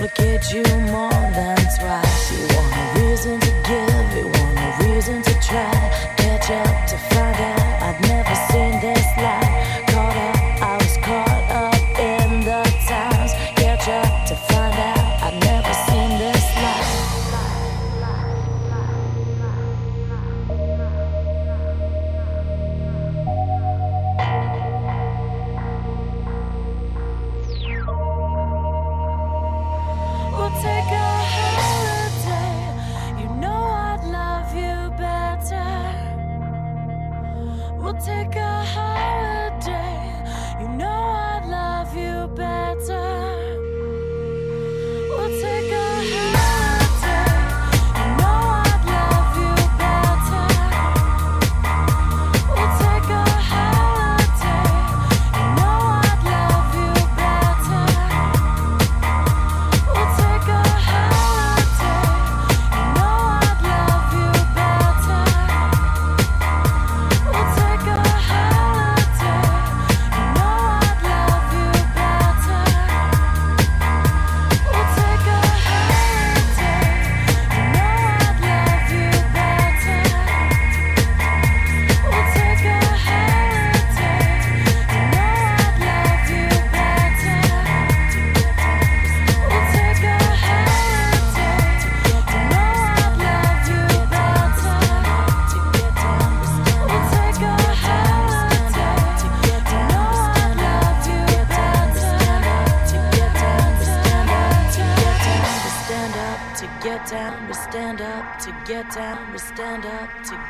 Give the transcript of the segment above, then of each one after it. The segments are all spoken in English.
complicate you more.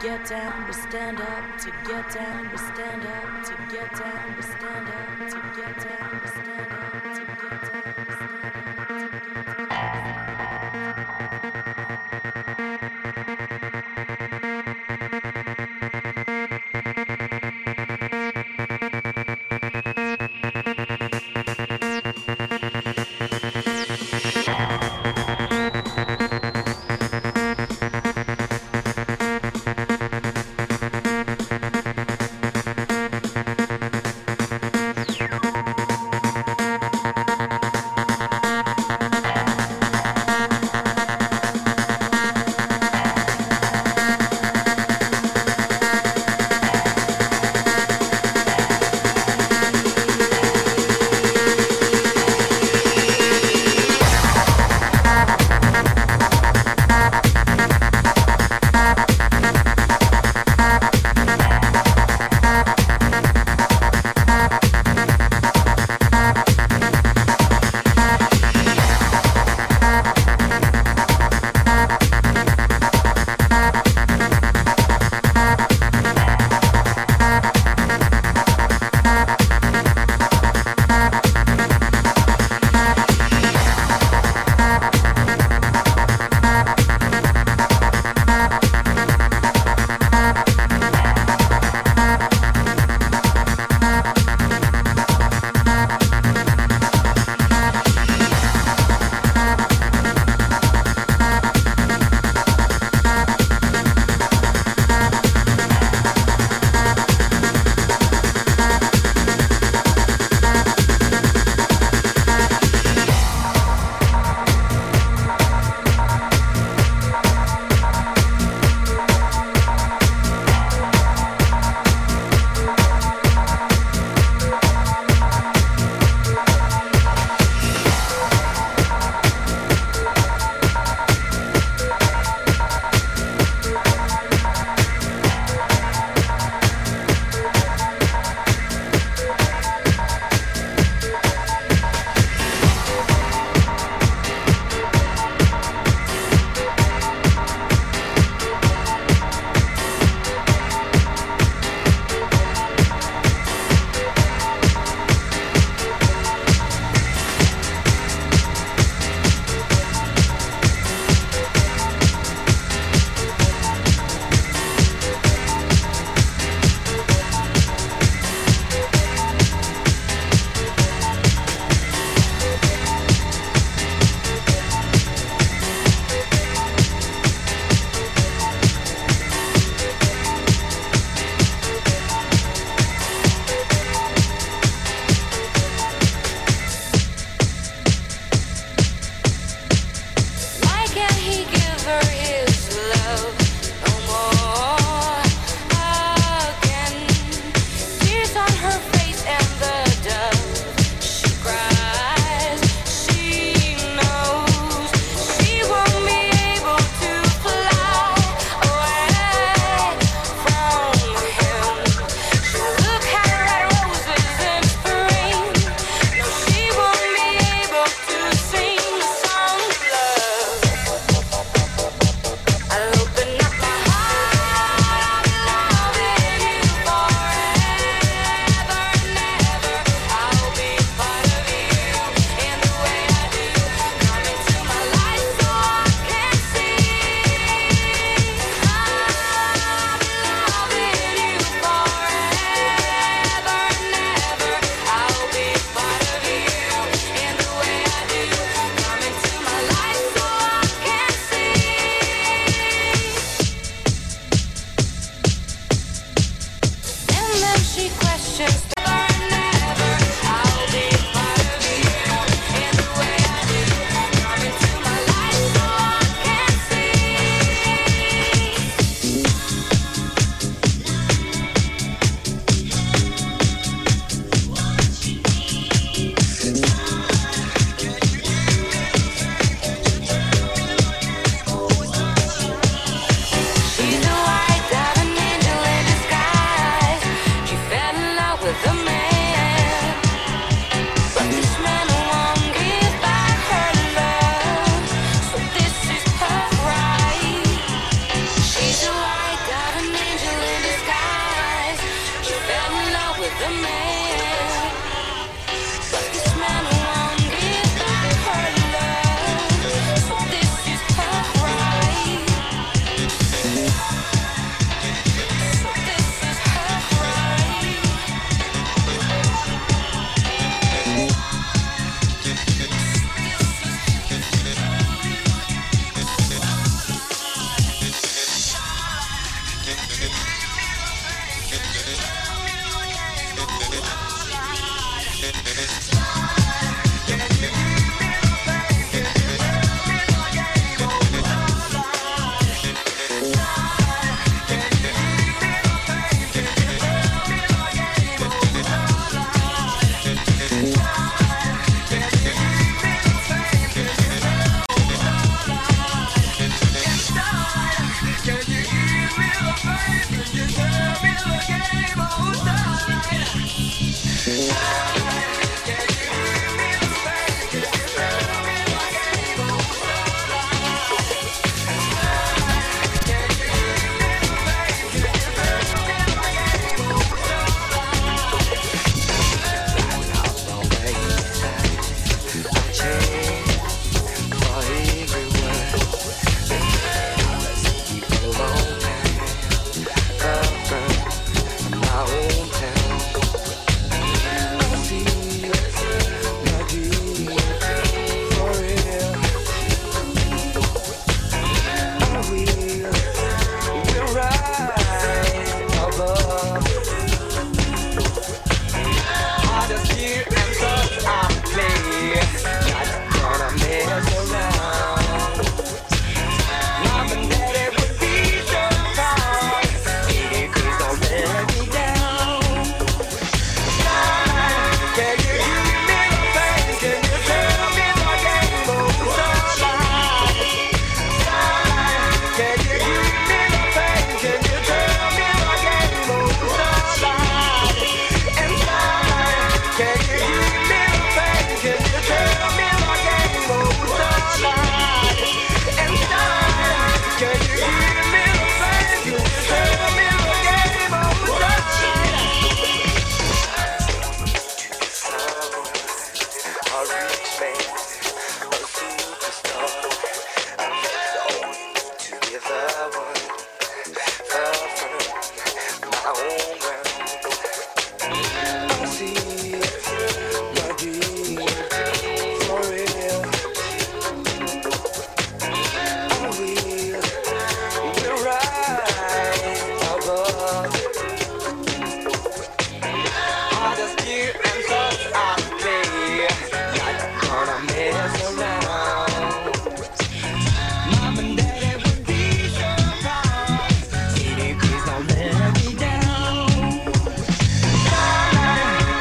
get down, we stand up, to get down, we stand up, to get down, we stand up, to get down, we stand up.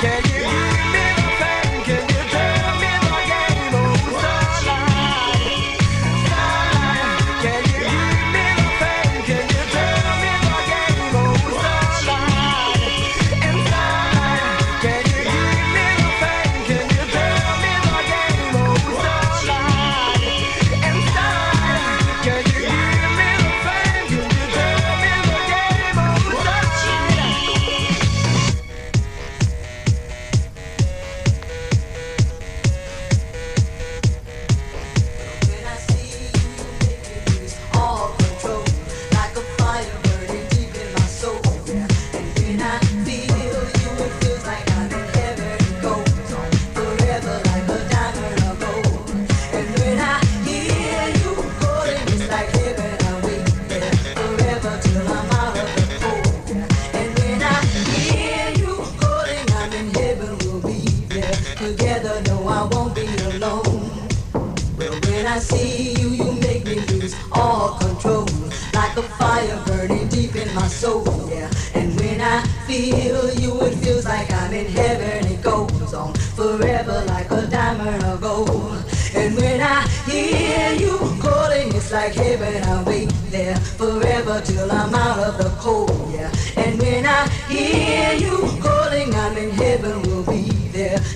yeah, yeah.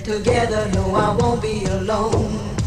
Together. No, I won't be alone.